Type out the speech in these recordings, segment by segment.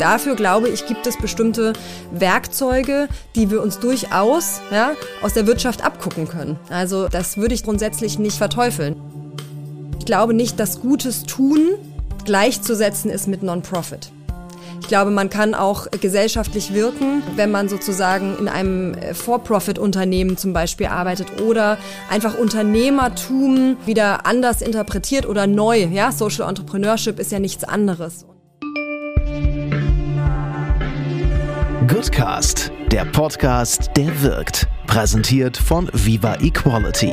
dafür glaube ich, gibt es bestimmte Werkzeuge, die wir uns durchaus ja, aus der Wirtschaft abgucken können. Also das würde ich grundsätzlich nicht verteufeln. Ich glaube nicht, dass Gutes tun gleichzusetzen ist mit Non-Profit. Ich glaube, man kann auch gesellschaftlich wirken, wenn man sozusagen in einem For-Profit-Unternehmen zum Beispiel arbeitet oder einfach Unternehmertum wieder anders interpretiert oder neu. Ja, Social Entrepreneurship ist ja nichts anderes. Goodcast, der Podcast, der wirkt. Präsentiert von Viva Equality.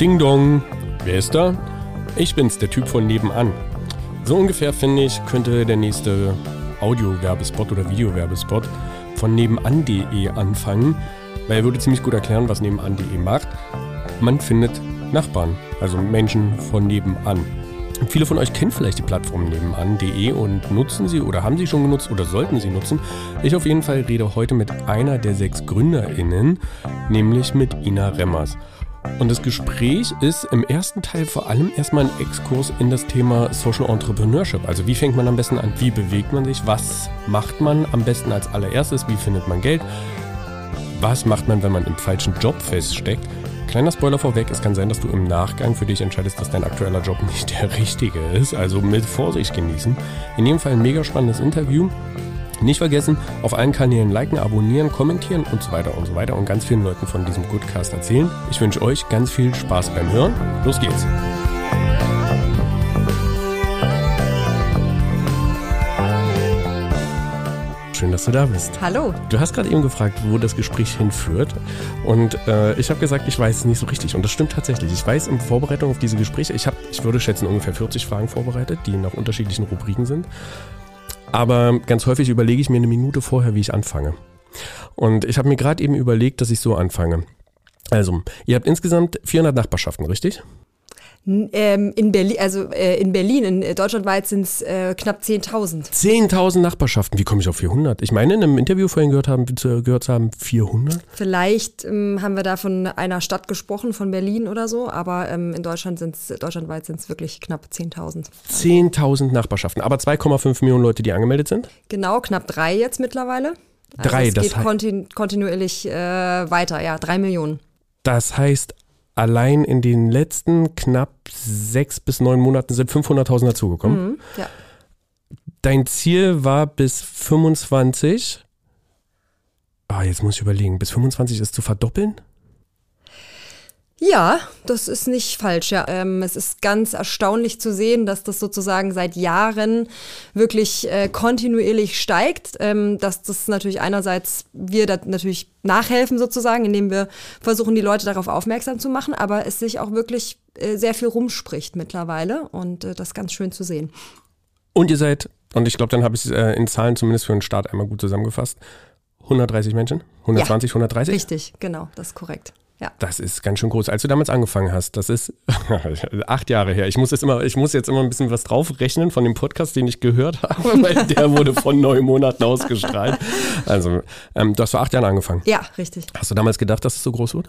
Ding Dong, wer ist da? Ich bin's, der Typ von nebenan. So ungefähr finde ich, könnte der nächste Audio-Werbespot oder Video-Werbespot von nebenan.de anfangen, weil er würde ziemlich gut erklären, was nebenan.de macht. Man findet Nachbarn, also Menschen von nebenan. Viele von euch kennen vielleicht die Plattform nebenan.de und nutzen sie oder haben sie schon genutzt oder sollten sie nutzen. Ich auf jeden Fall rede heute mit einer der sechs GründerInnen, nämlich mit Ina Remmers. Und das Gespräch ist im ersten Teil vor allem erstmal ein Exkurs in das Thema Social Entrepreneurship. Also wie fängt man am besten an? Wie bewegt man sich? Was macht man am besten als allererstes? Wie findet man Geld? Was macht man, wenn man im falschen Job feststeckt? Kleiner Spoiler vorweg, es kann sein, dass du im Nachgang für dich entscheidest, dass dein aktueller Job nicht der richtige ist. Also mit Vorsicht genießen. In jedem Fall ein mega spannendes Interview. Nicht vergessen, auf allen Kanälen liken, abonnieren, kommentieren und so weiter und so weiter und ganz vielen Leuten von diesem Goodcast erzählen. Ich wünsche euch ganz viel Spaß beim Hören. Los geht's! Schön, dass du da bist. Hallo. Du hast gerade eben gefragt, wo das Gespräch hinführt. Und äh, ich habe gesagt, ich weiß es nicht so richtig. Und das stimmt tatsächlich. Ich weiß in Vorbereitung auf diese Gespräche, ich habe, ich würde schätzen, ungefähr 40 Fragen vorbereitet, die nach unterschiedlichen Rubriken sind. Aber ganz häufig überlege ich mir eine Minute vorher, wie ich anfange. Und ich habe mir gerade eben überlegt, dass ich so anfange. Also, ihr habt insgesamt 400 Nachbarschaften, richtig? Ähm, in Berlin, also äh, in Berlin, in äh, deutschlandweit sind es äh, knapp 10.000. 10.000 Nachbarschaften. Wie komme ich auf 400? Ich meine, in einem Interview vorhin gehört haben, gehört zu haben 400. Vielleicht ähm, haben wir da von einer Stadt gesprochen, von Berlin oder so, aber ähm, in Deutschland sind's, deutschlandweit sind es wirklich knapp 10.000. 10.000 Nachbarschaften, aber 2,5 Millionen Leute, die angemeldet sind? Genau, knapp drei jetzt mittlerweile. Also drei, es das geht kontinu kontinuierlich äh, weiter, ja, drei Millionen. Das heißt, allein in den letzten knapp sechs bis neun Monaten sind 500.000 dazugekommen. Mhm, ja. Dein Ziel war bis 25. Ah, jetzt muss ich überlegen, bis 25 ist zu verdoppeln? Ja, das ist nicht falsch. Ja. Ähm, es ist ganz erstaunlich zu sehen, dass das sozusagen seit Jahren wirklich äh, kontinuierlich steigt. Ähm, dass das natürlich einerseits wir da natürlich nachhelfen sozusagen, indem wir versuchen, die Leute darauf aufmerksam zu machen, aber es sich auch wirklich äh, sehr viel rumspricht mittlerweile und äh, das ist ganz schön zu sehen. Und ihr seid, und ich glaube, dann habe ich es äh, in Zahlen zumindest für den Start einmal gut zusammengefasst, 130 Menschen? 120, ja, 130? Richtig, genau, das ist korrekt. Ja. Das ist ganz schön groß. Als du damals angefangen hast, das ist acht Jahre her. Ich muss jetzt immer, ich muss jetzt immer ein bisschen was draufrechnen von dem Podcast, den ich gehört habe, weil der wurde von neun Monaten ausgestrahlt. Also, ähm, du hast vor acht Jahren angefangen. Ja, richtig. Hast du damals gedacht, dass es so groß wird?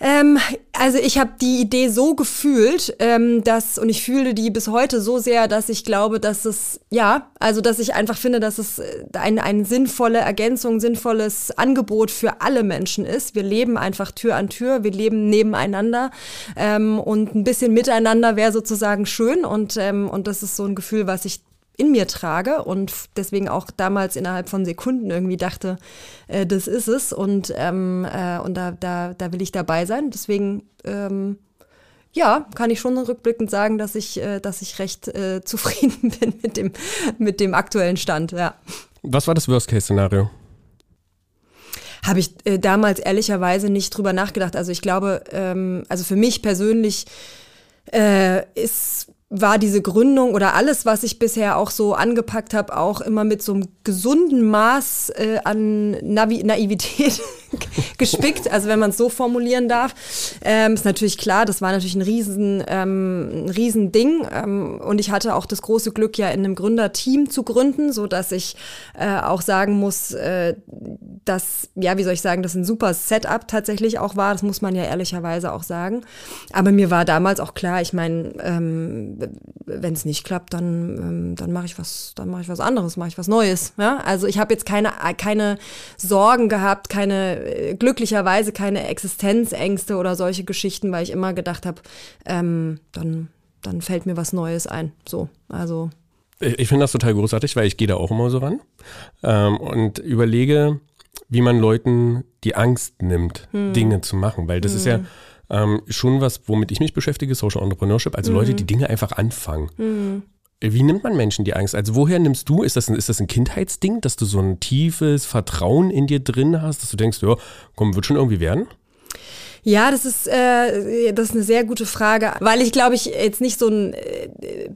Ähm, also ich habe die Idee so gefühlt, ähm, dass und ich fühle die bis heute so sehr, dass ich glaube, dass es ja, also dass ich einfach finde, dass es äh, eine ein sinnvolle Ergänzung, sinnvolles Angebot für alle Menschen ist. Wir leben einfach Tür an Tür, wir leben nebeneinander ähm, und ein bisschen miteinander wäre sozusagen schön und ähm, und das ist so ein Gefühl, was ich in mir trage und deswegen auch damals innerhalb von Sekunden irgendwie dachte, äh, das ist es und, ähm, äh, und da, da, da will ich dabei sein. Deswegen, ähm, ja, kann ich schon rückblickend sagen, dass ich, äh, dass ich recht äh, zufrieden bin mit dem, mit dem aktuellen Stand, ja. Was war das Worst-Case-Szenario? Habe ich äh, damals ehrlicherweise nicht drüber nachgedacht. Also ich glaube, ähm, also für mich persönlich äh, ist war diese Gründung oder alles, was ich bisher auch so angepackt habe, auch immer mit so einem gesunden Maß äh, an Navi Naivität gespickt, also wenn man es so formulieren darf. Ähm, ist natürlich klar, das war natürlich ein riesen, ähm, ein riesen Ding. Ähm, und ich hatte auch das große Glück, ja in einem Gründerteam zu gründen, so dass ich äh, auch sagen muss, äh, dass, ja, wie soll ich sagen, das ein super Setup tatsächlich auch war. Das muss man ja ehrlicherweise auch sagen. Aber mir war damals auch klar, ich meine, ähm, wenn es nicht klappt, dann, ähm, dann mache ich was, dann mache ich was anderes, mache ich was Neues. Ja? Also ich habe jetzt keine, keine Sorgen gehabt, keine, äh, glücklicherweise keine Existenzängste oder solche Geschichten, weil ich immer gedacht habe, ähm, dann, dann fällt mir was Neues ein. So, also. Ich finde das total großartig, weil ich gehe da auch immer so ran ähm, und überlege, wie man Leuten die Angst nimmt, hm. Dinge zu machen. Weil das hm. ist ja hm. ähm, schon was, womit ich mich beschäftige, Social Entrepreneurship, also hm. Leute, die Dinge einfach anfangen. Hm. Wie nimmt man Menschen die Angst? Also woher nimmst du, ist das, ein, ist das ein Kindheitsding, dass du so ein tiefes Vertrauen in dir drin hast, dass du denkst, ja, komm, wird schon irgendwie werden? Ja, das ist, äh, das ist eine sehr gute Frage, weil ich glaube ich jetzt nicht so ein äh,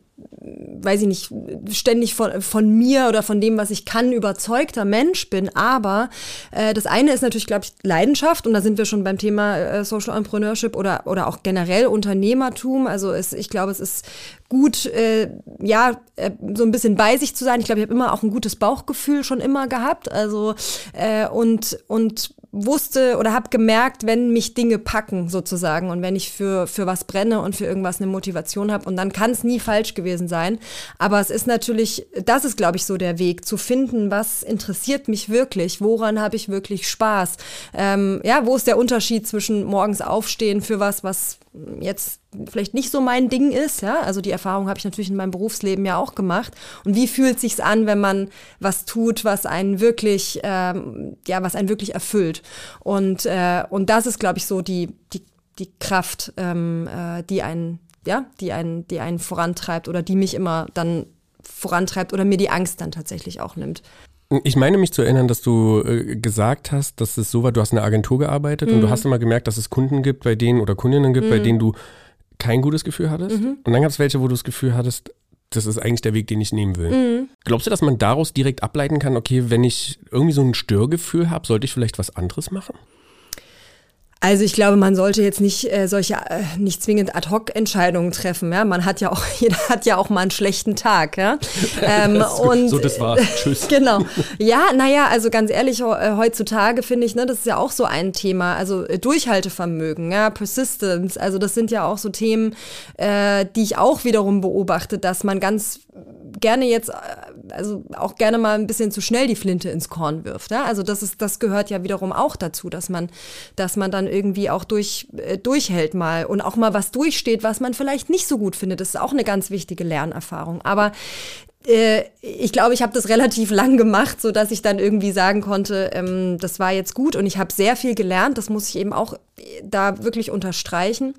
weiß ich nicht, ständig von, von mir oder von dem, was ich kann, überzeugter Mensch bin. Aber äh, das eine ist natürlich, glaube ich, Leidenschaft und da sind wir schon beim Thema äh, Social Entrepreneurship oder, oder auch generell Unternehmertum. Also es, ich glaube, es ist gut, äh, ja, äh, so ein bisschen bei sich zu sein. Ich glaube, ich habe immer auch ein gutes Bauchgefühl schon immer gehabt. Also äh, und, und wusste oder habe gemerkt, wenn mich Dinge packen sozusagen und wenn ich für, für was brenne und für irgendwas eine Motivation habe und dann kann es nie falsch gewesen sein. Aber es ist natürlich, das ist glaube ich so der Weg, zu finden, was interessiert mich wirklich, woran habe ich wirklich Spaß. Ähm, ja, wo ist der Unterschied zwischen morgens aufstehen für was, was jetzt vielleicht nicht so mein Ding ist, ja, also die Erfahrung habe ich natürlich in meinem Berufsleben ja auch gemacht. Und wie fühlt sich's an, wenn man was tut, was einen wirklich, ähm, ja, was einen wirklich erfüllt? Und äh, und das ist, glaube ich, so die die die Kraft, ähm, äh, die einen, ja, die einen, die einen vorantreibt oder die mich immer dann vorantreibt oder mir die Angst dann tatsächlich auch nimmt. Ich meine mich zu erinnern, dass du äh, gesagt hast, dass es so war, du hast in einer Agentur gearbeitet mhm. und du mhm. hast immer gemerkt, dass es Kunden gibt, bei denen oder Kundinnen gibt, mhm. bei denen du kein gutes Gefühl hattest. Mhm. Und dann gab es welche, wo du das Gefühl hattest, das ist eigentlich der Weg, den ich nehmen will. Mhm. Glaubst du, dass man daraus direkt ableiten kann, okay, wenn ich irgendwie so ein Störgefühl habe, sollte ich vielleicht was anderes machen? Also ich glaube, man sollte jetzt nicht äh, solche äh, nicht zwingend Ad-hoc-Entscheidungen treffen. Ja, man hat ja auch jeder hat ja auch mal einen schlechten Tag. Ja, ähm, und so das war's. Tschüss. genau. Ja, naja, also ganz ehrlich, äh, heutzutage finde ich, ne, das ist ja auch so ein Thema. Also äh, Durchhaltevermögen, ja, Persistence. Also das sind ja auch so Themen, äh, die ich auch wiederum beobachte, dass man ganz gerne jetzt, äh, also auch gerne mal ein bisschen zu schnell die Flinte ins Korn wirft. Ja? Also das ist, das gehört ja wiederum auch dazu, dass man, dass man dann irgendwie auch durch, äh, durchhält mal und auch mal was durchsteht, was man vielleicht nicht so gut findet. Das ist auch eine ganz wichtige Lernerfahrung. Aber äh, ich glaube, ich habe das relativ lang gemacht, so dass ich dann irgendwie sagen konnte, ähm, das war jetzt gut und ich habe sehr viel gelernt. Das muss ich eben auch da wirklich unterstreichen.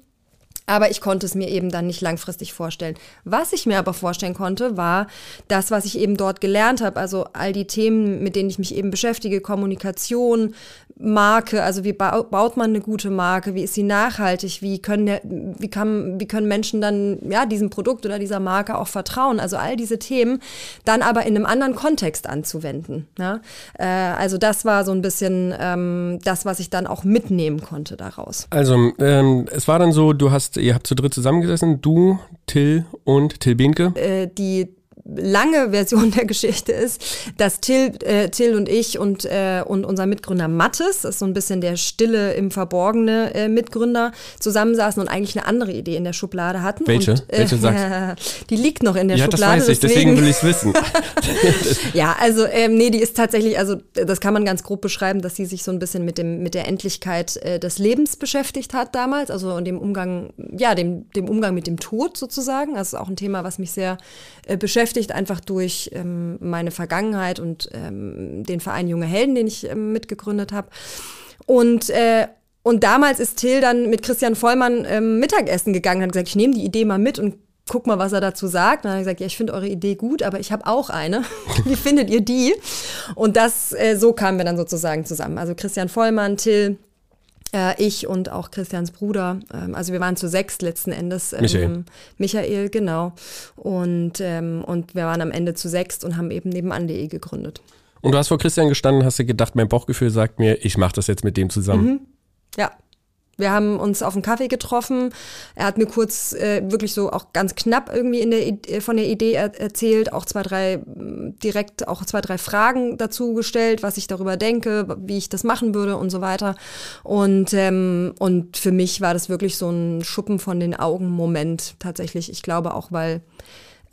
Aber ich konnte es mir eben dann nicht langfristig vorstellen. Was ich mir aber vorstellen konnte, war das, was ich eben dort gelernt habe. Also all die Themen, mit denen ich mich eben beschäftige, Kommunikation, Marke, also wie baut man eine gute Marke, wie ist sie nachhaltig, wie können, wie kann, wie können Menschen dann ja, diesem Produkt oder dieser Marke auch vertrauen. Also all diese Themen dann aber in einem anderen Kontext anzuwenden. Ja? Äh, also das war so ein bisschen ähm, das, was ich dann auch mitnehmen konnte daraus. Also ähm, es war dann so, du hast ihr habt zu dritt zusammengesessen, du, Till und Till Behnke. Äh, die lange Version der Geschichte ist, dass Till, äh, Till und ich und, äh, und unser Mitgründer Mattes, das ist so ein bisschen der stille, im Verborgene äh, Mitgründer, zusammensaßen und eigentlich eine andere Idee in der Schublade hatten. Welche? Und, äh, Welche sagst Die liegt noch in der ja, Schublade. Das weiß ich, deswegen, deswegen will ich es wissen. ja, also ähm, nee, die ist tatsächlich, also das kann man ganz grob beschreiben, dass sie sich so ein bisschen mit, dem, mit der Endlichkeit äh, des Lebens beschäftigt hat damals, also und dem Umgang, ja, dem, dem Umgang mit dem Tod sozusagen. Das ist auch ein Thema, was mich sehr äh, beschäftigt beschäftigt, einfach durch ähm, meine Vergangenheit und ähm, den Verein Junge Helden, den ich ähm, mitgegründet habe. Und äh, und damals ist Till dann mit Christian Vollmann ähm, Mittagessen gegangen, hat gesagt, ich nehme die Idee mal mit und guck mal, was er dazu sagt. Und dann hat er gesagt, ja, ich finde eure Idee gut, aber ich habe auch eine. Wie findet ihr die? Und das, äh, so kamen wir dann sozusagen zusammen. Also Christian Vollmann, Till, ich und auch Christians Bruder. Ähm, also wir waren zu sechs letzten Endes. Ähm, Michael. Michael, genau. Und, ähm, und wir waren am Ende zu sechs und haben eben nebenan.de gegründet. Und du hast vor Christian gestanden, hast dir gedacht, mein Bauchgefühl sagt mir, ich mache das jetzt mit dem zusammen. Mhm. Ja, wir haben uns auf einen Kaffee getroffen. Er hat mir kurz äh, wirklich so auch ganz knapp irgendwie in der, äh, von der Idee er erzählt, auch zwei, drei, direkt auch zwei, drei Fragen dazu gestellt, was ich darüber denke, wie ich das machen würde und so weiter. Und, ähm, und für mich war das wirklich so ein Schuppen von den Augen-Moment tatsächlich. Ich glaube auch, weil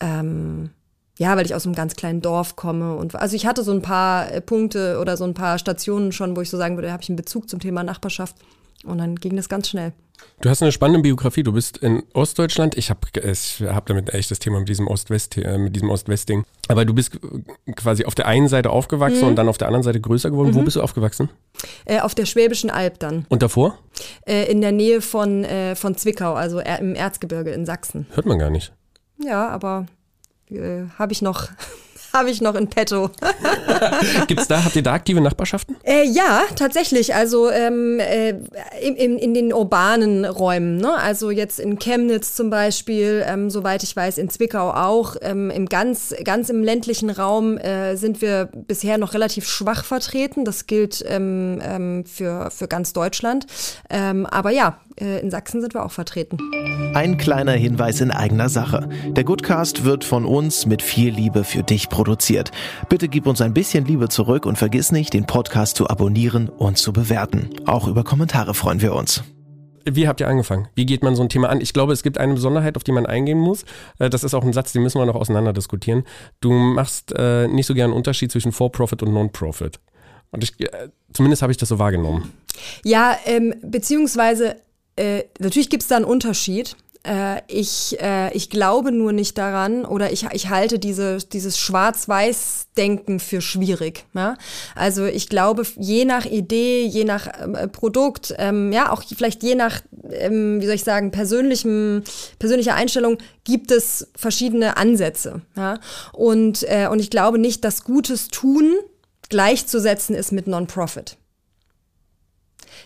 ähm, ja, weil ich aus einem ganz kleinen Dorf komme und also ich hatte so ein paar äh, Punkte oder so ein paar Stationen schon, wo ich so sagen würde, habe ich einen Bezug zum Thema Nachbarschaft. Und dann ging das ganz schnell. Du hast eine spannende Biografie. Du bist in Ostdeutschland. Ich habe ich hab damit echt das Thema mit diesem Ost-West, äh, mit diesem Ost-West-Ding. Aber du bist quasi auf der einen Seite aufgewachsen mhm. und dann auf der anderen Seite größer geworden. Mhm. Wo bist du aufgewachsen? Äh, auf der Schwäbischen Alb dann. Und davor? Äh, in der Nähe von, äh, von Zwickau, also im Erzgebirge in Sachsen. Hört man gar nicht. Ja, aber äh, habe ich noch habe ich noch in petto. Gibt's da, habt ihr da aktive Nachbarschaften? Äh, ja, tatsächlich. Also ähm, äh, in, in, den urbanen Räumen. Ne? Also jetzt in Chemnitz zum Beispiel, ähm, soweit ich weiß, in Zwickau auch. Ähm, Im ganz, ganz im ländlichen Raum äh, sind wir bisher noch relativ schwach vertreten. Das gilt ähm, ähm, für, für ganz Deutschland. Ähm, aber ja, äh, in Sachsen sind wir auch vertreten. Ein kleiner Hinweis in eigener Sache. Der Goodcast wird von uns mit viel Liebe für dich produziert. Bitte gib uns ein bisschen Liebe zurück und vergiss nicht, den Podcast zu abonnieren und zu bewerten. Auch über Kommentare freuen wir uns. Wie habt ihr angefangen? Wie geht man so ein Thema an? Ich glaube, es gibt eine Besonderheit, auf die man eingehen muss. Äh, das ist auch ein Satz, den müssen wir noch auseinander diskutieren. Du machst äh, nicht so gerne einen Unterschied zwischen For-Profit und Non-Profit. Und ich, äh, zumindest habe ich das so wahrgenommen. Ja, ähm, beziehungsweise äh, natürlich gibt es da einen Unterschied. Äh, ich, äh, ich glaube nur nicht daran oder ich, ich halte diese, dieses Schwarz-Weiß-Denken für schwierig. Ja? Also ich glaube, je nach Idee, je nach ähm, Produkt, ähm, ja, auch vielleicht je nach, ähm, wie soll ich sagen, persönlichem, persönlicher Einstellung gibt es verschiedene Ansätze. Ja? Und, äh, und ich glaube nicht, dass Gutes tun gleichzusetzen ist mit Non-Profit.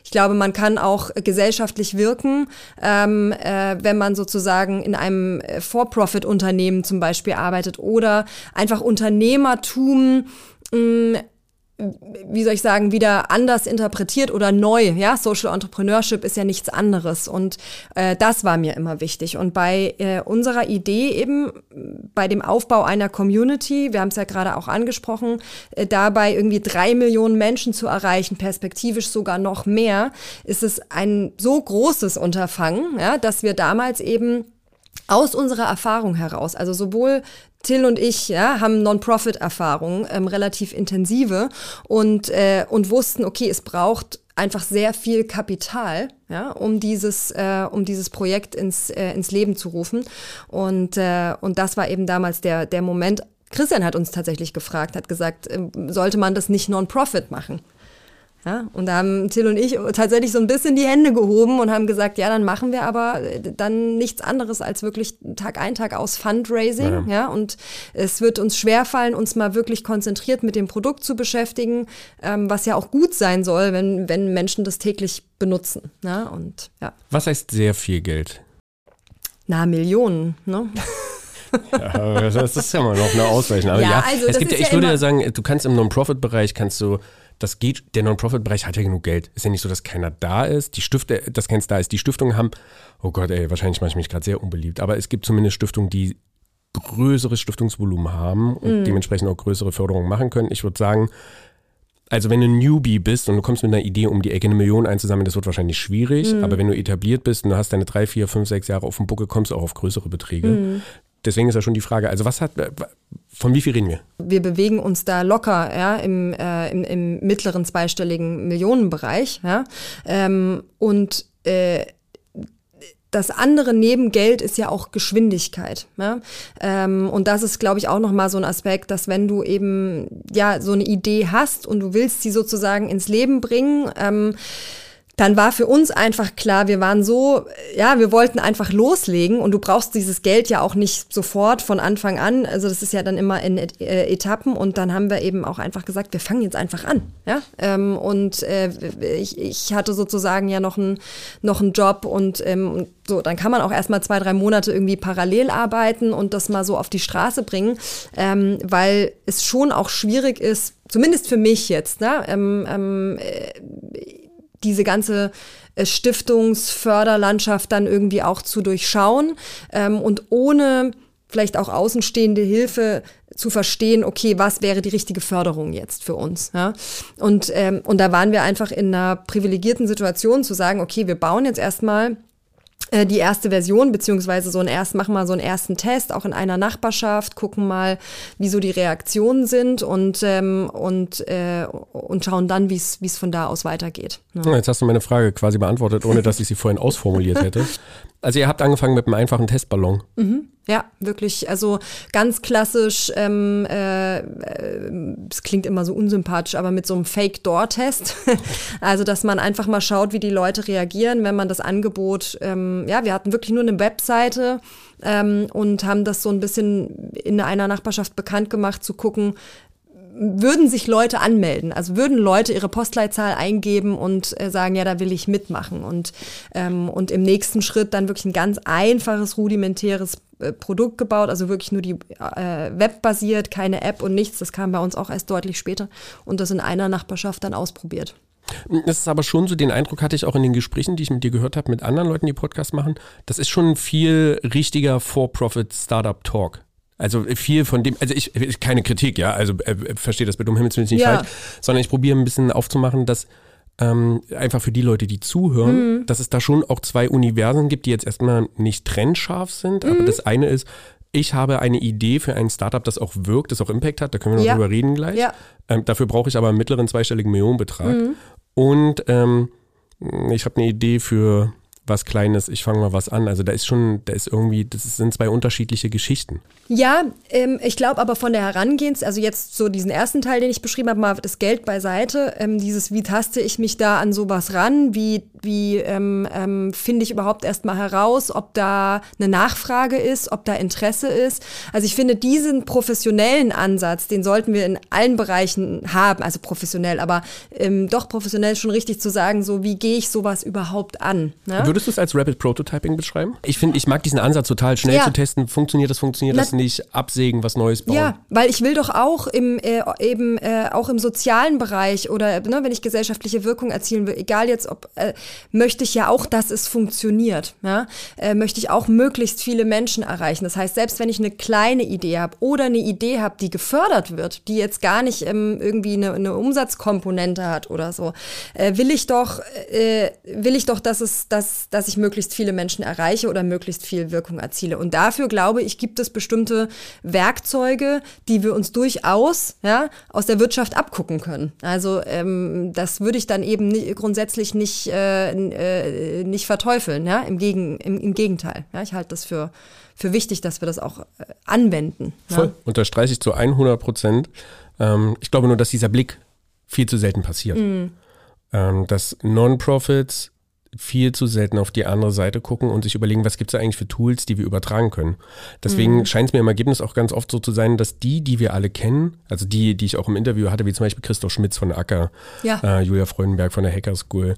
Ich glaube, man kann auch gesellschaftlich wirken, ähm, äh, wenn man sozusagen in einem äh, For-Profit-Unternehmen zum Beispiel arbeitet oder einfach Unternehmertum mh, mm, wie soll ich sagen, wieder anders interpretiert oder neu. Ja, Social Entrepreneurship ist ja nichts anderes. Und äh, das war mir immer wichtig. Und bei äh, unserer Idee eben, bei dem Aufbau einer Community, wir haben es ja gerade auch angesprochen, äh, dabei irgendwie drei Millionen Menschen zu erreichen, perspektivisch sogar noch mehr, ist es ein so großes Unterfangen, ja, dass wir damals eben aus unserer Erfahrung heraus, also sowohl Till und ich ja, haben Non-Profit-Erfahrungen, ähm, relativ intensive und, äh, und wussten, okay, es braucht einfach sehr viel Kapital, ja, um dieses, äh, um dieses Projekt ins, äh, ins Leben zu rufen. Und, äh, und das war eben damals der, der Moment. Christian hat uns tatsächlich gefragt, hat gesagt, äh, sollte man das nicht Non-Profit machen? Ja, und da haben Till und ich tatsächlich so ein bisschen die Hände gehoben und haben gesagt, ja, dann machen wir aber äh, dann nichts anderes als wirklich Tag ein, Tag aus Fundraising. Ja. ja und es wird uns schwerfallen, uns mal wirklich konzentriert mit dem Produkt zu beschäftigen, ähm, was ja auch gut sein soll, wenn, wenn Menschen das täglich benutzen. Ja, und, ja. Was heißt sehr viel Geld? Na, Millionen, ne? ja, das ist ja mal noch eine Ausweichen. Aber ja, ja also ich würde ja sagen, du kannst im Non-Profit-Bereich kannst du das geht, der Non-Profit-Bereich hat ja genug Geld. Ist ja nicht so, dass keiner da ist. Die Stifte, dass keins da ist. Die Stiftungen haben, oh Gott, ey, wahrscheinlich mache ich mich gerade sehr unbeliebt, aber es gibt zumindest Stiftungen, die größeres Stiftungsvolumen haben und mm. dementsprechend auch größere Förderungen machen können. Ich würde sagen, also wenn du ein Newbie bist und du kommst mit einer Idee um die Ecke eine Million einzusammeln, das wird wahrscheinlich schwierig. Mm. Aber wenn du etabliert bist und du hast deine drei, vier, fünf, sechs Jahre auf dem Buckel, kommst du auch auf größere Beträge. Mm. Deswegen ist ja schon die Frage, also was hat, von wie viel reden wir? Wir bewegen uns da locker ja, im, äh, im, im mittleren zweistelligen Millionenbereich. Ja? Ähm, und äh, das andere neben Geld ist ja auch Geschwindigkeit. Ja? Ähm, und das ist, glaube ich, auch nochmal so ein Aspekt, dass wenn du eben ja so eine Idee hast und du willst sie sozusagen ins Leben bringen, ähm, dann war für uns einfach klar, wir waren so, ja, wir wollten einfach loslegen und du brauchst dieses Geld ja auch nicht sofort von Anfang an. Also das ist ja dann immer in äh, Etappen und dann haben wir eben auch einfach gesagt, wir fangen jetzt einfach an. Ja? Ähm, und äh, ich, ich hatte sozusagen ja noch einen noch einen Job und ähm, so, dann kann man auch erstmal zwei, drei Monate irgendwie parallel arbeiten und das mal so auf die Straße bringen, ähm, weil es schon auch schwierig ist, zumindest für mich jetzt, ne? Ähm, ähm, äh, diese ganze äh, Stiftungsförderlandschaft dann irgendwie auch zu durchschauen ähm, und ohne vielleicht auch außenstehende Hilfe zu verstehen, okay, was wäre die richtige Förderung jetzt für uns? Ja? Und, ähm, und da waren wir einfach in einer privilegierten Situation zu sagen, okay, wir bauen jetzt erstmal die erste Version, beziehungsweise so ein erst, machen mal so einen ersten Test, auch in einer Nachbarschaft, gucken mal, wie so die Reaktionen sind und, ähm, und, äh, und schauen dann, wie es von da aus weitergeht. Ja. Jetzt hast du meine Frage quasi beantwortet, ohne dass ich sie vorhin ausformuliert hätte. Also ihr habt angefangen mit einem einfachen Testballon. Mhm. Ja, wirklich. Also ganz klassisch, ähm, äh, es klingt immer so unsympathisch, aber mit so einem Fake-Door-Test. also, dass man einfach mal schaut, wie die Leute reagieren, wenn man das Angebot, ähm, ja, wir hatten wirklich nur eine Webseite ähm, und haben das so ein bisschen in einer Nachbarschaft bekannt gemacht, zu gucken, würden sich Leute anmelden, also würden Leute ihre Postleitzahl eingeben und äh, sagen, ja, da will ich mitmachen. Und, ähm, und im nächsten Schritt dann wirklich ein ganz einfaches, rudimentäres äh, Produkt gebaut, also wirklich nur die äh, webbasiert, keine App und nichts. Das kam bei uns auch erst deutlich später und das in einer Nachbarschaft dann ausprobiert. Es ist aber schon so, den Eindruck hatte ich auch in den Gesprächen, die ich mit dir gehört habe, mit anderen Leuten, die Podcasts machen. Das ist schon ein viel richtiger For-Profit-Startup-Talk. Also viel von dem, also ich, keine Kritik, ja, also äh, verstehe das bitte um Himmels Willen nicht ja. falsch, sondern ich probiere ein bisschen aufzumachen, dass ähm, einfach für die Leute, die zuhören, mhm. dass es da schon auch zwei Universen gibt, die jetzt erstmal nicht trennscharf sind, mhm. aber das eine ist, ich habe eine Idee für ein Startup, das auch wirkt, das auch Impact hat, da können wir noch ja. drüber reden gleich. Ja. Ähm, dafür brauche ich aber einen mittleren zweistelligen Millionenbetrag. Mhm. Und ähm, ich habe eine Idee für was Kleines, ich fange mal was an. Also da ist schon, da ist irgendwie, das sind zwei unterschiedliche Geschichten. Ja, ähm, ich glaube aber von der Herangehens, also jetzt so diesen ersten Teil, den ich beschrieben habe, mal das Geld beiseite, ähm, dieses, wie taste ich mich da an sowas ran, wie, wie ähm, ähm finde ich überhaupt erstmal heraus, ob da eine Nachfrage ist, ob da Interesse ist. Also ich finde diesen professionellen Ansatz, den sollten wir in allen Bereichen haben, also professionell, aber ähm, doch professionell schon richtig zu sagen, so wie gehe ich sowas überhaupt an. Ne? Würdest du es als Rapid Prototyping beschreiben? Ich finde, ich mag diesen Ansatz total schnell ja. zu testen. Funktioniert das, funktioniert Na, das nicht? Absägen, was Neues bauen. Ja, weil ich will doch auch im äh, eben äh, auch im sozialen Bereich oder ne, wenn ich gesellschaftliche Wirkung erzielen will, egal jetzt ob äh, möchte ich ja auch, dass es funktioniert. Ja? Äh, möchte ich auch möglichst viele Menschen erreichen. Das heißt, selbst wenn ich eine kleine Idee habe oder eine Idee habe, die gefördert wird, die jetzt gar nicht ähm, irgendwie eine, eine, Umsatzkomponente hat oder so, äh, will ich doch äh, will ich doch, dass es dass dass ich möglichst viele Menschen erreiche oder möglichst viel Wirkung erziele. Und dafür glaube ich, gibt es bestimmte Werkzeuge, die wir uns durchaus ja, aus der Wirtschaft abgucken können. Also ähm, das würde ich dann eben nie, grundsätzlich nicht, äh, äh, nicht verteufeln. Ja? Im, Gegen, im, im Gegenteil. Ja? Ich halte das für, für wichtig, dass wir das auch äh, anwenden. Voll, ja? unterstreiche ich zu 100 Prozent. Ähm, ich glaube nur, dass dieser Blick viel zu selten passiert. Mm. Ähm, dass Non-Profits viel zu selten auf die andere Seite gucken und sich überlegen, was gibt es eigentlich für Tools, die wir übertragen können. Deswegen mhm. scheint es mir im Ergebnis auch ganz oft so zu sein, dass die, die wir alle kennen, also die, die ich auch im Interview hatte, wie zum Beispiel Christoph Schmitz von Acker, ja. äh, Julia Freudenberg von der Hacker School,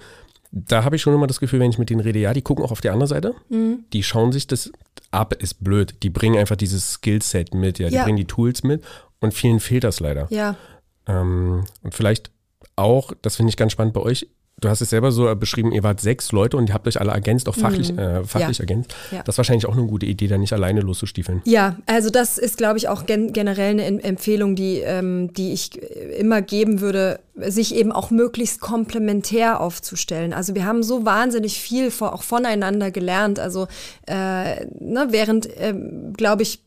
da habe ich schon immer das Gefühl, wenn ich mit denen rede, ja, die gucken auch auf die andere Seite. Mhm. Die schauen sich das ab, ist blöd. Die bringen einfach dieses Skillset mit, ja, die ja. bringen die Tools mit und vielen fehlt das leider. Ja. Ähm, und vielleicht auch, das finde ich ganz spannend bei euch, Du hast es selber so beschrieben, ihr wart sechs Leute und ihr habt euch alle ergänzt, auch fachlich, mhm. äh, fachlich ja. ergänzt. Ja. Das ist wahrscheinlich auch eine gute Idee, da nicht alleine loszustiefeln. Ja, also das ist, glaube ich, auch gen generell eine Empfehlung, die, ähm, die ich immer geben würde, sich eben auch möglichst komplementär aufzustellen. Also wir haben so wahnsinnig viel auch voneinander gelernt. Also äh, ne, während, äh, glaube ich,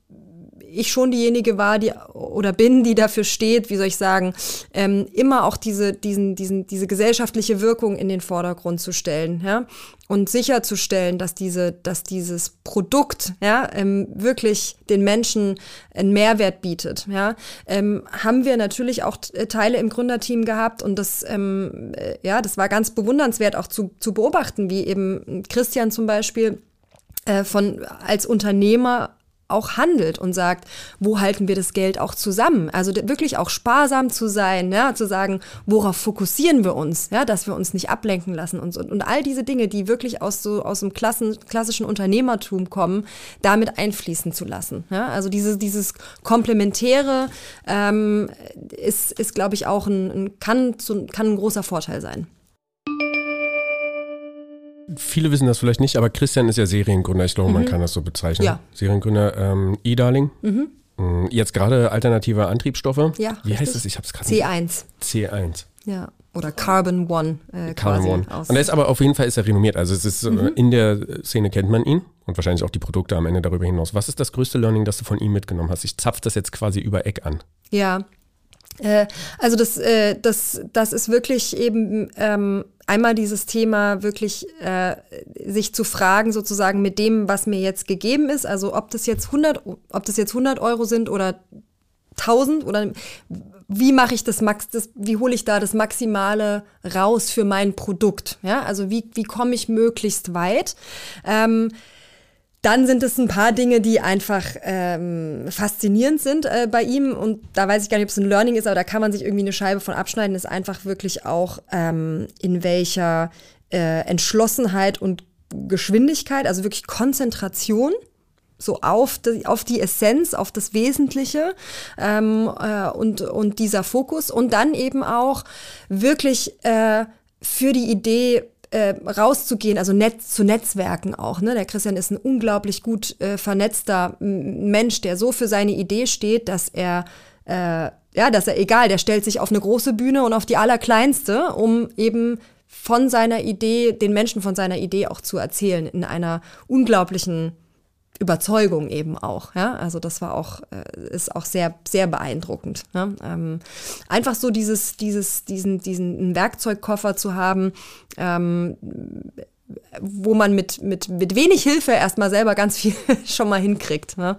ich schon diejenige war, die oder bin, die dafür steht, wie soll ich sagen, ähm, immer auch diese, diesen, diesen, diese gesellschaftliche Wirkung in den Vordergrund zu stellen, ja, und sicherzustellen, dass diese, dass dieses Produkt, ja, ähm, wirklich den Menschen einen Mehrwert bietet, ja, ähm, haben wir natürlich auch Teile im Gründerteam gehabt und das, ähm, äh, ja, das war ganz bewundernswert auch zu, zu beobachten, wie eben Christian zum Beispiel äh, von als Unternehmer auch handelt und sagt, wo halten wir das Geld auch zusammen? Also wirklich auch sparsam zu sein, ja, zu sagen, worauf fokussieren wir uns, ja, dass wir uns nicht ablenken lassen und, und, und all diese Dinge, die wirklich aus so aus dem Klassen, klassischen Unternehmertum kommen, damit einfließen zu lassen. Ja? Also diese, dieses Komplementäre ähm, ist, ist glaube ich, auch ein, ein kann, kann ein großer Vorteil sein. Viele wissen das vielleicht nicht, aber Christian ist ja Seriengründer. Ich glaube, mhm. man kann das so bezeichnen. Ja. Seriengründer ähm, E-Darling. Mhm. Mm, jetzt gerade alternative Antriebsstoffe. Ja. Wie richtig. heißt das? Ich habe es gerade C1. C1. Ja. Oder Carbon One. Äh, Carbon One. Und er ist aber auf jeden Fall ist er renommiert. Also es ist äh, mhm. in der Szene kennt man ihn und wahrscheinlich auch die Produkte am Ende darüber hinaus. Was ist das größte Learning, das du von ihm mitgenommen hast? Ich zapf das jetzt quasi über Eck an. Ja. Äh, also das, äh, das, das ist wirklich eben ähm, einmal dieses Thema wirklich äh, sich zu fragen sozusagen mit dem, was mir jetzt gegeben ist, also ob das jetzt 100, ob das jetzt 100 Euro sind oder 1000 oder wie mache ich das Max, das, wie hole ich da das Maximale raus für mein Produkt, ja, also wie, wie komme ich möglichst weit, ähm, dann sind es ein paar Dinge, die einfach ähm, faszinierend sind äh, bei ihm. Und da weiß ich gar nicht, ob es ein Learning ist, aber da kann man sich irgendwie eine Scheibe von abschneiden. Ist einfach wirklich auch, ähm, in welcher äh, Entschlossenheit und Geschwindigkeit, also wirklich Konzentration, so auf die, auf die Essenz, auf das Wesentliche ähm, äh, und, und dieser Fokus. Und dann eben auch wirklich äh, für die Idee äh, rauszugehen, also Netz, zu Netzwerken auch. Ne? Der Christian ist ein unglaublich gut äh, vernetzter Mensch, der so für seine Idee steht, dass er äh, ja, dass er egal, der stellt sich auf eine große Bühne und auf die allerkleinste, um eben von seiner Idee, den Menschen von seiner Idee auch zu erzählen, in einer unglaublichen Überzeugung eben auch. Ja? Also das war auch, äh, ist auch sehr, sehr beeindruckend. Ne? Ähm, einfach so dieses, dieses, diesen, diesen Werkzeugkoffer zu haben, ähm, wo man mit, mit, mit wenig Hilfe erstmal selber ganz viel schon mal hinkriegt. Ne?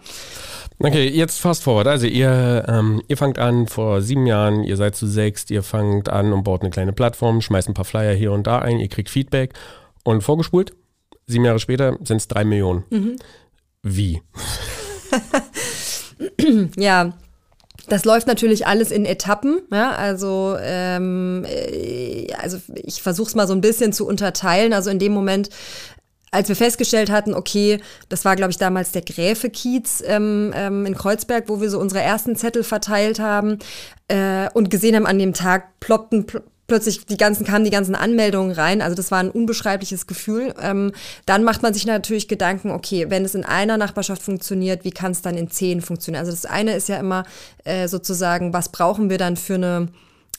Okay, jetzt fast forward. Also ihr, ähm, ihr fangt an vor sieben Jahren, ihr seid zu sechst, ihr fangt an und baut eine kleine Plattform, schmeißt ein paar Flyer hier und da ein, ihr kriegt Feedback und vorgespult, sieben Jahre später sind es drei Millionen. Mhm. Wie? ja, das läuft natürlich alles in Etappen. Ja? Also, ähm, äh, also ich versuche es mal so ein bisschen zu unterteilen. Also in dem Moment, als wir festgestellt hatten, okay, das war, glaube ich, damals der Gräfe-Kiez ähm, ähm, in Kreuzberg, wo wir so unsere ersten Zettel verteilt haben äh, und gesehen haben, an dem Tag ploppten plötzlich die ganzen kamen die ganzen Anmeldungen rein. Also das war ein unbeschreibliches Gefühl. Ähm, dann macht man sich natürlich Gedanken, okay, wenn es in einer Nachbarschaft funktioniert, wie kann es dann in zehn funktionieren? Also das eine ist ja immer äh, sozusagen, was brauchen wir dann für eine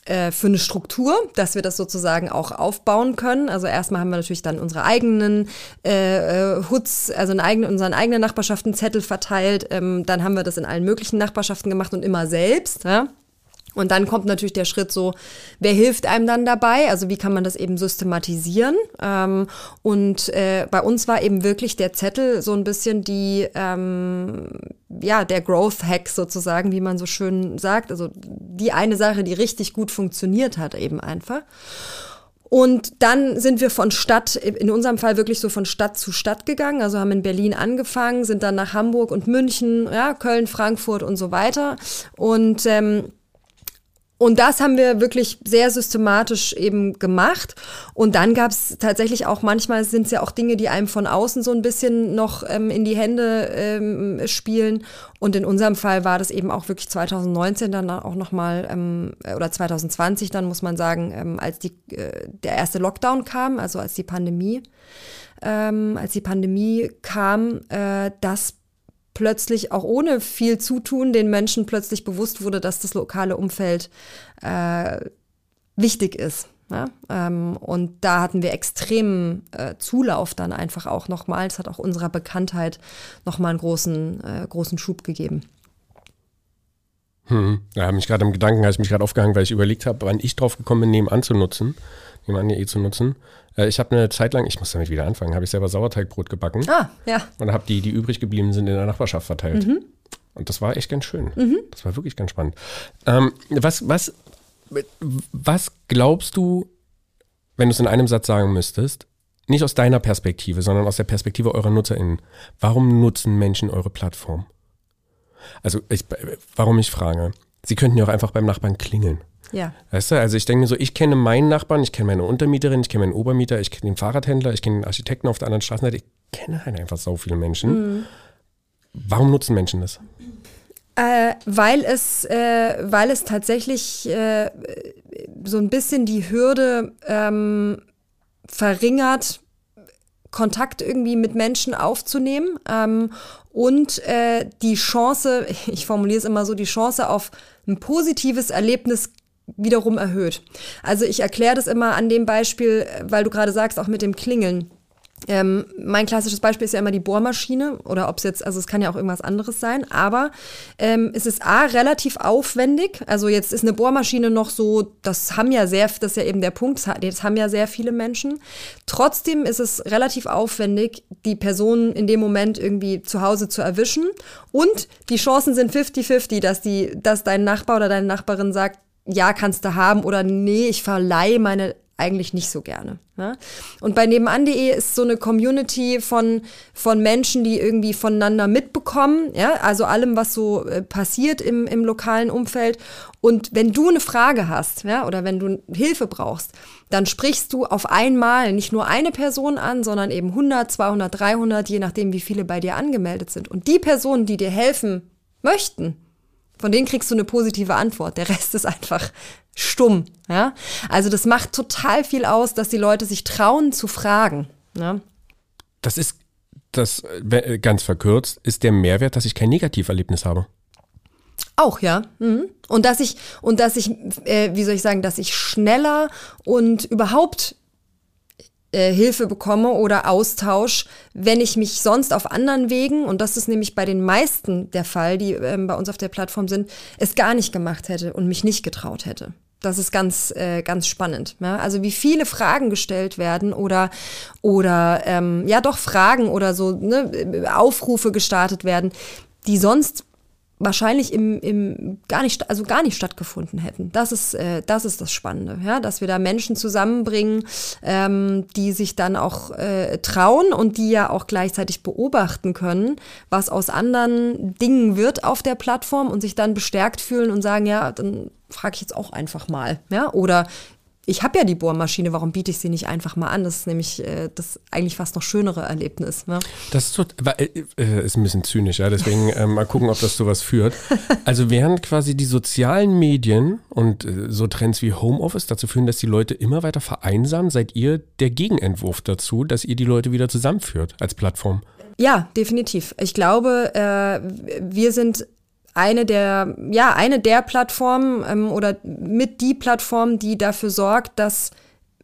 äh, für eine Struktur, dass wir das sozusagen auch aufbauen können. Also erstmal haben wir natürlich dann unsere eigenen äh, äh Hoods, also in eigenen, unseren eigenen Nachbarschaften Zettel verteilt. Ähm, dann haben wir das in allen möglichen Nachbarschaften gemacht und immer selbst. Ja? Und dann kommt natürlich der Schritt so, wer hilft einem dann dabei? Also wie kann man das eben systematisieren? Ähm, und äh, bei uns war eben wirklich der Zettel so ein bisschen die, ähm, ja, der Growth Hack sozusagen, wie man so schön sagt. Also die eine Sache, die richtig gut funktioniert hat eben einfach. Und dann sind wir von Stadt, in unserem Fall wirklich so von Stadt zu Stadt gegangen. Also haben in Berlin angefangen, sind dann nach Hamburg und München, ja, Köln, Frankfurt und so weiter. Und ähm, und das haben wir wirklich sehr systematisch eben gemacht. Und dann gab es tatsächlich auch, manchmal sind es ja auch Dinge, die einem von außen so ein bisschen noch ähm, in die Hände ähm, spielen. Und in unserem Fall war das eben auch wirklich 2019 dann auch nochmal, ähm, oder 2020 dann muss man sagen, ähm, als die, äh, der erste Lockdown kam, also als die Pandemie, ähm, als die Pandemie kam, äh, das plötzlich auch ohne viel Zutun den Menschen plötzlich bewusst wurde, dass das lokale Umfeld äh, wichtig ist. Ja? Ähm, und da hatten wir extremen äh, Zulauf dann einfach auch nochmal. Es hat auch unserer Bekanntheit nochmal einen großen, äh, großen Schub gegeben. Hm. Da habe mich gerade im Gedanken, habe ich mich gerade aufgehangen, weil ich überlegt habe, wann ich drauf gekommen bin, nebenan zu nutzen, nebenan.de zu nutzen. Äh, ich habe eine Zeit lang, ich muss damit wieder anfangen, habe ich selber Sauerteigbrot gebacken. Ah, ja. Und habe die, die übrig geblieben sind, in der Nachbarschaft verteilt. Mhm. Und das war echt ganz schön. Mhm. Das war wirklich ganz spannend. Ähm, was, was, was glaubst du, wenn du es in einem Satz sagen müsstest, nicht aus deiner Perspektive, sondern aus der Perspektive eurer NutzerInnen, warum nutzen Menschen eure Plattform? Also, ich, warum ich frage, sie könnten ja auch einfach beim Nachbarn klingeln. Ja. Weißt du, also ich denke mir so, ich kenne meinen Nachbarn, ich kenne meine Untermieterin, ich kenne meinen Obermieter, ich kenne den Fahrradhändler, ich kenne den Architekten auf der anderen Straßenseite. Ich kenne halt einfach so viele Menschen. Mhm. Warum nutzen Menschen das? Äh, weil, es, äh, weil es tatsächlich äh, so ein bisschen die Hürde ähm, verringert, Kontakt irgendwie mit Menschen aufzunehmen ähm, und äh, die Chance, ich formuliere es immer so, die Chance auf ein positives Erlebnis wiederum erhöht. Also ich erkläre das immer an dem Beispiel, weil du gerade sagst, auch mit dem Klingeln. Ähm, mein klassisches Beispiel ist ja immer die Bohrmaschine oder ob es jetzt, also es kann ja auch irgendwas anderes sein, aber ähm, es ist A, relativ aufwendig. Also jetzt ist eine Bohrmaschine noch so, das haben ja sehr, das ist ja eben der Punkt, das haben ja sehr viele Menschen. Trotzdem ist es relativ aufwendig, die Person in dem Moment irgendwie zu Hause zu erwischen. Und die Chancen sind 50-50, dass, die, dass dein Nachbar oder deine Nachbarin sagt, ja, kannst du haben oder nee, ich verleihe meine eigentlich nicht so gerne. Ne? Und bei nebenan.de ist so eine Community von, von Menschen, die irgendwie voneinander mitbekommen, ja, also allem, was so äh, passiert im, im lokalen Umfeld. Und wenn du eine Frage hast, ja, oder wenn du Hilfe brauchst, dann sprichst du auf einmal nicht nur eine Person an, sondern eben 100, 200, 300, je nachdem, wie viele bei dir angemeldet sind. Und die Personen, die dir helfen möchten, von denen kriegst du eine positive Antwort. Der Rest ist einfach stumm. Ja? Also das macht total viel aus, dass die Leute sich trauen zu fragen. Ja? Das ist, das äh, ganz verkürzt, ist der Mehrwert, dass ich kein Negativerlebnis habe. Auch, ja. Mhm. Und dass ich, und dass ich, äh, wie soll ich sagen, dass ich schneller und überhaupt äh, Hilfe bekomme oder Austausch, wenn ich mich sonst auf anderen Wegen, und das ist nämlich bei den meisten der Fall, die ähm, bei uns auf der Plattform sind, es gar nicht gemacht hätte und mich nicht getraut hätte. Das ist ganz, äh, ganz spannend. Ja? Also wie viele Fragen gestellt werden oder, oder ähm, ja doch Fragen oder so ne, Aufrufe gestartet werden, die sonst wahrscheinlich im, im gar nicht also gar nicht stattgefunden hätten. Das ist äh, das ist das Spannende, ja, dass wir da Menschen zusammenbringen, ähm, die sich dann auch äh, trauen und die ja auch gleichzeitig beobachten können, was aus anderen Dingen wird auf der Plattform und sich dann bestärkt fühlen und sagen, ja, dann frage ich jetzt auch einfach mal, ja, oder ich habe ja die Bohrmaschine, warum biete ich sie nicht einfach mal an? Das ist nämlich äh, das eigentlich fast noch schönere Erlebnis. Ne? Das ist, so, äh, äh, ist ein bisschen zynisch, ja. Deswegen äh, mal gucken, ob das sowas führt. Also während quasi die sozialen Medien und äh, so Trends wie Homeoffice dazu führen, dass die Leute immer weiter vereinsamen, seid ihr der Gegenentwurf dazu, dass ihr die Leute wieder zusammenführt als Plattform. Ja, definitiv. Ich glaube, äh, wir sind eine der, ja, eine der Plattformen ähm, oder mit die Plattform, die dafür sorgt, dass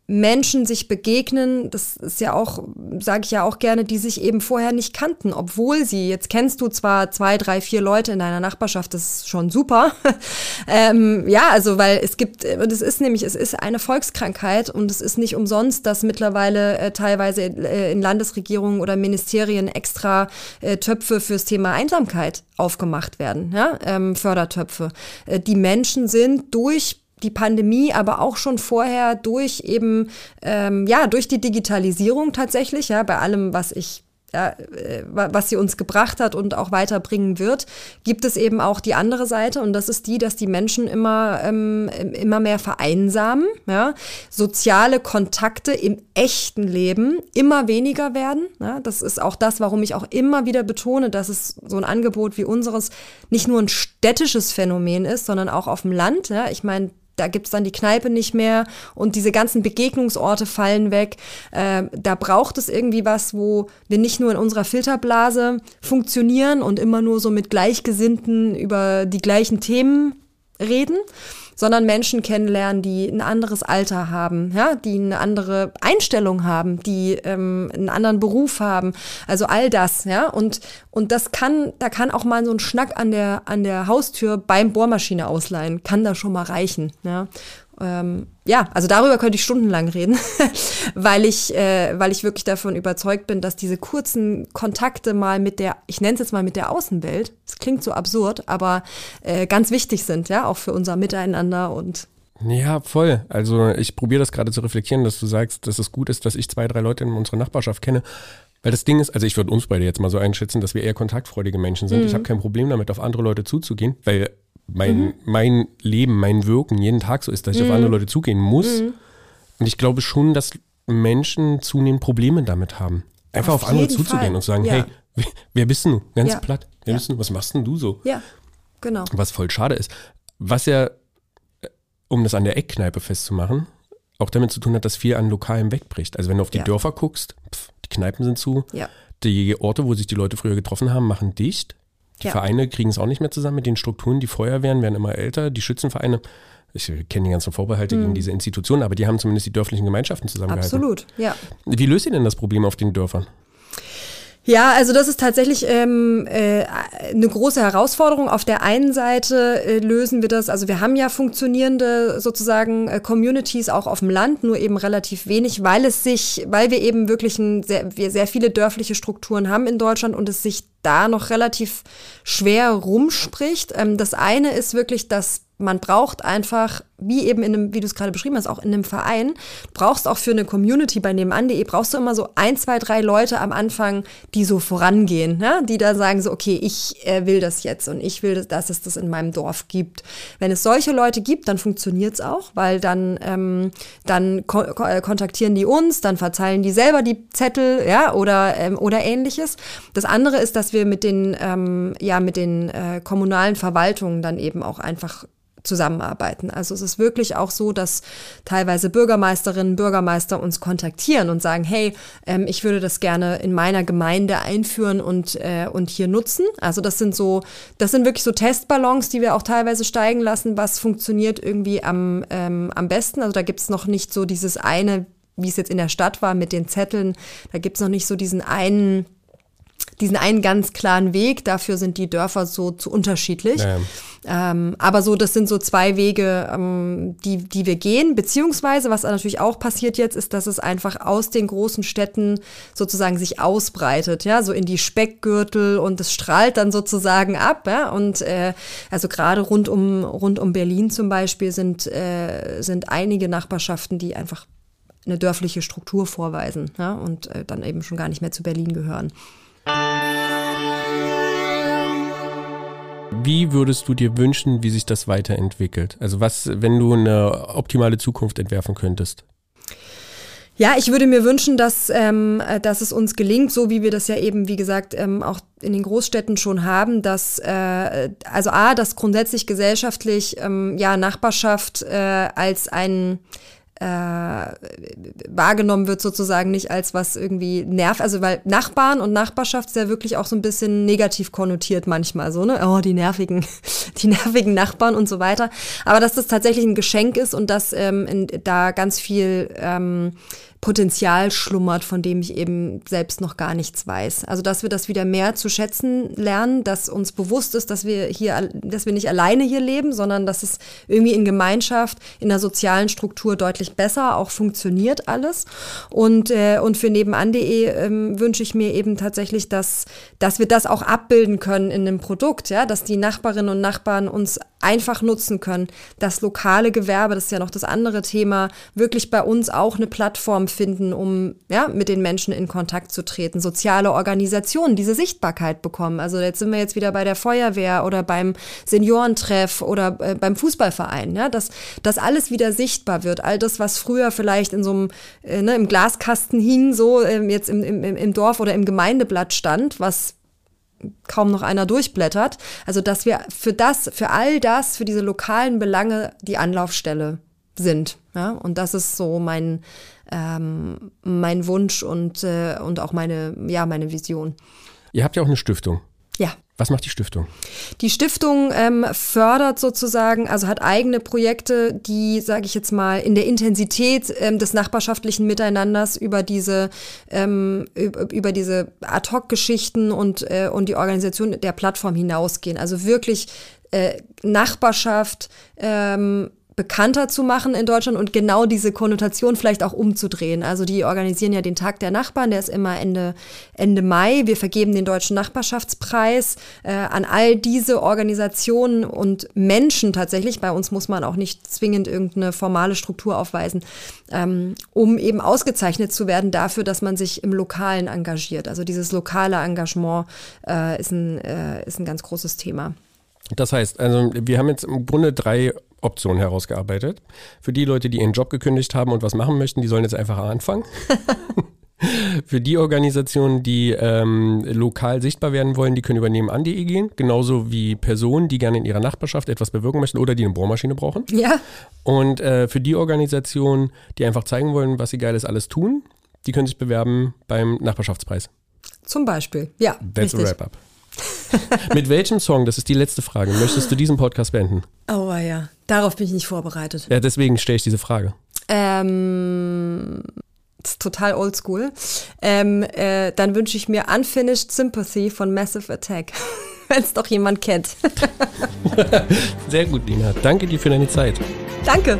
Menschen sich begegnen, das ist ja auch, sage ich ja auch gerne, die sich eben vorher nicht kannten, obwohl sie, jetzt kennst du zwar zwei, drei, vier Leute in deiner Nachbarschaft, das ist schon super. ähm, ja, also weil es gibt, und es ist nämlich, es ist eine Volkskrankheit und es ist nicht umsonst, dass mittlerweile äh, teilweise äh, in Landesregierungen oder Ministerien extra äh, Töpfe fürs Thema Einsamkeit aufgemacht werden, ja? ähm, Fördertöpfe. Äh, die Menschen sind durch die Pandemie, aber auch schon vorher durch eben, ähm, ja, durch die Digitalisierung tatsächlich, ja, bei allem, was ich ja, äh, was sie uns gebracht hat und auch weiterbringen wird, gibt es eben auch die andere Seite und das ist die, dass die Menschen immer, ähm, immer mehr vereinsamen, ja? soziale Kontakte im echten Leben immer weniger werden. Ja? Das ist auch das, warum ich auch immer wieder betone, dass es so ein Angebot wie unseres nicht nur ein städtisches Phänomen ist, sondern auch auf dem Land. Ja? Ich meine, da gibt's dann die Kneipe nicht mehr und diese ganzen Begegnungsorte fallen weg. Äh, da braucht es irgendwie was, wo wir nicht nur in unserer Filterblase funktionieren und immer nur so mit Gleichgesinnten über die gleichen Themen reden, sondern Menschen kennenlernen, die ein anderes Alter haben, ja, die eine andere Einstellung haben, die ähm, einen anderen Beruf haben, also all das, ja, und und das kann, da kann auch mal so ein Schnack an der an der Haustür beim Bohrmaschine ausleihen, kann da schon mal reichen, ja. Ähm, ja, also darüber könnte ich stundenlang reden, weil ich, äh, weil ich wirklich davon überzeugt bin, dass diese kurzen Kontakte mal mit der, ich nenne es jetzt mal mit der Außenwelt, das klingt so absurd, aber äh, ganz wichtig sind, ja, auch für unser Miteinander und ja, voll. Also ich probiere das gerade zu reflektieren, dass du sagst, dass es gut ist, dass ich zwei, drei Leute in unserer Nachbarschaft kenne. Weil das Ding ist, also ich würde uns beide jetzt mal so einschätzen, dass wir eher kontaktfreudige Menschen sind. Mhm. Ich habe kein Problem damit, auf andere Leute zuzugehen, weil mein, mhm. mein Leben, mein Wirken jeden Tag so ist, dass ich mhm. auf andere Leute zugehen muss. Mhm. Und ich glaube schon, dass Menschen zunehmend Probleme damit haben. Einfach auf, auf andere zuzugehen Fall. und sagen, ja. hey, wer, bist du? Ganz ja. platt. Wer ja. bist du? Was machst denn du so? Ja, genau. Was voll schade ist. Was ja, äh, um das an der Eckkneipe festzumachen, auch damit zu tun hat, dass viel an Lokalen wegbricht. Also wenn du auf die. Dörfer guckst, pf, die Kneipen sind zu, ja. die Orte, wo sich die Leute früher getroffen haben, machen dicht. Die ja. Vereine kriegen es auch nicht mehr zusammen mit den Strukturen. Die Feuerwehren werden immer älter, die Schützenvereine. Ich kenne die ganzen Vorbehalte mhm. gegen diese Institutionen, aber die haben zumindest die dörflichen Gemeinschaften zusammengehalten. Absolut, ja. Wie löst ihr denn das Problem auf den Dörfern? Ja, also das ist tatsächlich ähm, äh, eine große Herausforderung. Auf der einen Seite äh, lösen wir das, also wir haben ja funktionierende sozusagen äh, Communities auch auf dem Land, nur eben relativ wenig, weil es sich, weil wir eben wirklich ein sehr, wir sehr viele dörfliche Strukturen haben in Deutschland und es sich da noch relativ schwer rumspricht. Ähm, das eine ist wirklich, dass man braucht einfach, wie eben in einem, wie du es gerade beschrieben hast, auch in einem Verein, brauchst auch für eine Community bei nebenan.de, brauchst du immer so ein, zwei, drei Leute am Anfang, die so vorangehen, ne? die da sagen so, okay, ich äh, will das jetzt und ich will, dass es das in meinem Dorf gibt. Wenn es solche Leute gibt, dann funktioniert es auch, weil dann, ähm, dann ko äh, kontaktieren die uns, dann verzeihen die selber die Zettel, ja, oder, ähm, oder ähnliches. Das andere ist, dass wir mit den, ähm, ja, mit den äh, kommunalen Verwaltungen dann eben auch einfach zusammenarbeiten. Also es ist wirklich auch so, dass teilweise Bürgermeisterinnen, Bürgermeister uns kontaktieren und sagen, hey, ähm, ich würde das gerne in meiner Gemeinde einführen und, äh, und hier nutzen. Also das sind so, das sind wirklich so Testballons, die wir auch teilweise steigen lassen, was funktioniert irgendwie am, ähm, am besten. Also da gibt's noch nicht so dieses eine, wie es jetzt in der Stadt war mit den Zetteln, da gibt's noch nicht so diesen einen diesen einen ganz klaren Weg. Dafür sind die Dörfer so zu unterschiedlich. Ja. Ähm, aber so, das sind so zwei Wege, ähm, die, die wir gehen. Beziehungsweise, was natürlich auch passiert jetzt, ist, dass es einfach aus den großen Städten sozusagen sich ausbreitet, ja, so in die Speckgürtel und es strahlt dann sozusagen ab. Ja? Und äh, also gerade rund um, rund um Berlin zum Beispiel sind, äh, sind einige Nachbarschaften, die einfach eine dörfliche Struktur vorweisen ja? und äh, dann eben schon gar nicht mehr zu Berlin gehören. Wie würdest du dir wünschen, wie sich das weiterentwickelt? Also was, wenn du eine optimale Zukunft entwerfen könntest? Ja, ich würde mir wünschen, dass, ähm, dass es uns gelingt, so wie wir das ja eben, wie gesagt, ähm, auch in den Großstädten schon haben, dass äh, also a, dass grundsätzlich gesellschaftlich ähm, ja Nachbarschaft äh, als ein äh, wahrgenommen wird sozusagen nicht als was irgendwie nervt. Also weil Nachbarn und Nachbarschaft ist ja wirklich auch so ein bisschen negativ konnotiert manchmal so, ne? Oh, die nervigen, die nervigen Nachbarn und so weiter. Aber dass das tatsächlich ein Geschenk ist und dass ähm, in, da ganz viel ähm, Potenzial schlummert, von dem ich eben selbst noch gar nichts weiß. Also dass wir das wieder mehr zu schätzen lernen, dass uns bewusst ist, dass wir hier, dass wir nicht alleine hier leben, sondern dass es irgendwie in Gemeinschaft, in der sozialen Struktur deutlich besser auch funktioniert alles. Und, äh, und für nebenan.de ähm, wünsche ich mir eben tatsächlich, dass, dass wir das auch abbilden können in einem Produkt, ja, dass die Nachbarinnen und Nachbarn uns einfach nutzen können. Das lokale Gewerbe, das ist ja noch das andere Thema, wirklich bei uns auch eine Plattform finden, um ja, mit den Menschen in Kontakt zu treten. Soziale Organisationen, diese Sichtbarkeit bekommen. Also jetzt sind wir jetzt wieder bei der Feuerwehr oder beim Seniorentreff oder äh, beim Fußballverein, ja, dass das alles wieder sichtbar wird. All das, was früher vielleicht in so einem, äh, ne, im Glaskasten hing, so äh, jetzt im, im, im Dorf oder im Gemeindeblatt stand, was kaum noch einer durchblättert. Also, dass wir für das, für all das, für diese lokalen Belange die Anlaufstelle sind. Ja? Und das ist so mein, ähm, mein Wunsch und, äh, und auch meine, ja, meine Vision. Ihr habt ja auch eine Stiftung. Ja. Was macht die Stiftung? Die Stiftung ähm, fördert sozusagen, also hat eigene Projekte, die, sage ich jetzt mal, in der Intensität ähm, des nachbarschaftlichen Miteinanders über diese, ähm, über diese Ad-Hoc-Geschichten und, äh, und die Organisation der Plattform hinausgehen. Also wirklich äh, Nachbarschaft, ähm, bekannter zu machen in Deutschland und genau diese Konnotation vielleicht auch umzudrehen. Also die organisieren ja den Tag der Nachbarn, der ist immer Ende, Ende Mai. Wir vergeben den Deutschen Nachbarschaftspreis äh, an all diese Organisationen und Menschen tatsächlich. Bei uns muss man auch nicht zwingend irgendeine formale Struktur aufweisen, ähm, um eben ausgezeichnet zu werden dafür, dass man sich im Lokalen engagiert. Also dieses lokale Engagement äh, ist, ein, äh, ist ein ganz großes Thema. Das heißt, also wir haben jetzt im Grunde drei Optionen herausgearbeitet. Für die Leute, die ihren Job gekündigt haben und was machen möchten, die sollen jetzt einfach anfangen. Für die Organisationen, die ähm, lokal sichtbar werden wollen, die können über nebenan.de gehen. Genauso wie Personen, die gerne in ihrer Nachbarschaft etwas bewirken möchten oder die eine Bohrmaschine brauchen. Ja. Und äh, für die Organisationen, die einfach zeigen wollen, was sie Geiles alles tun, die können sich bewerben beim Nachbarschaftspreis. Zum Beispiel, ja. That's richtig. a wrap-up. Mit welchem Song, das ist die letzte Frage, möchtest du diesen Podcast beenden? Oh ja, darauf bin ich nicht vorbereitet. Ja, deswegen stelle ich diese Frage. Ähm, das ist total oldschool. Ähm, äh, dann wünsche ich mir Unfinished Sympathy von Massive Attack. Wenn es doch jemand kennt. Sehr gut, Dina. Danke dir für deine Zeit. Danke.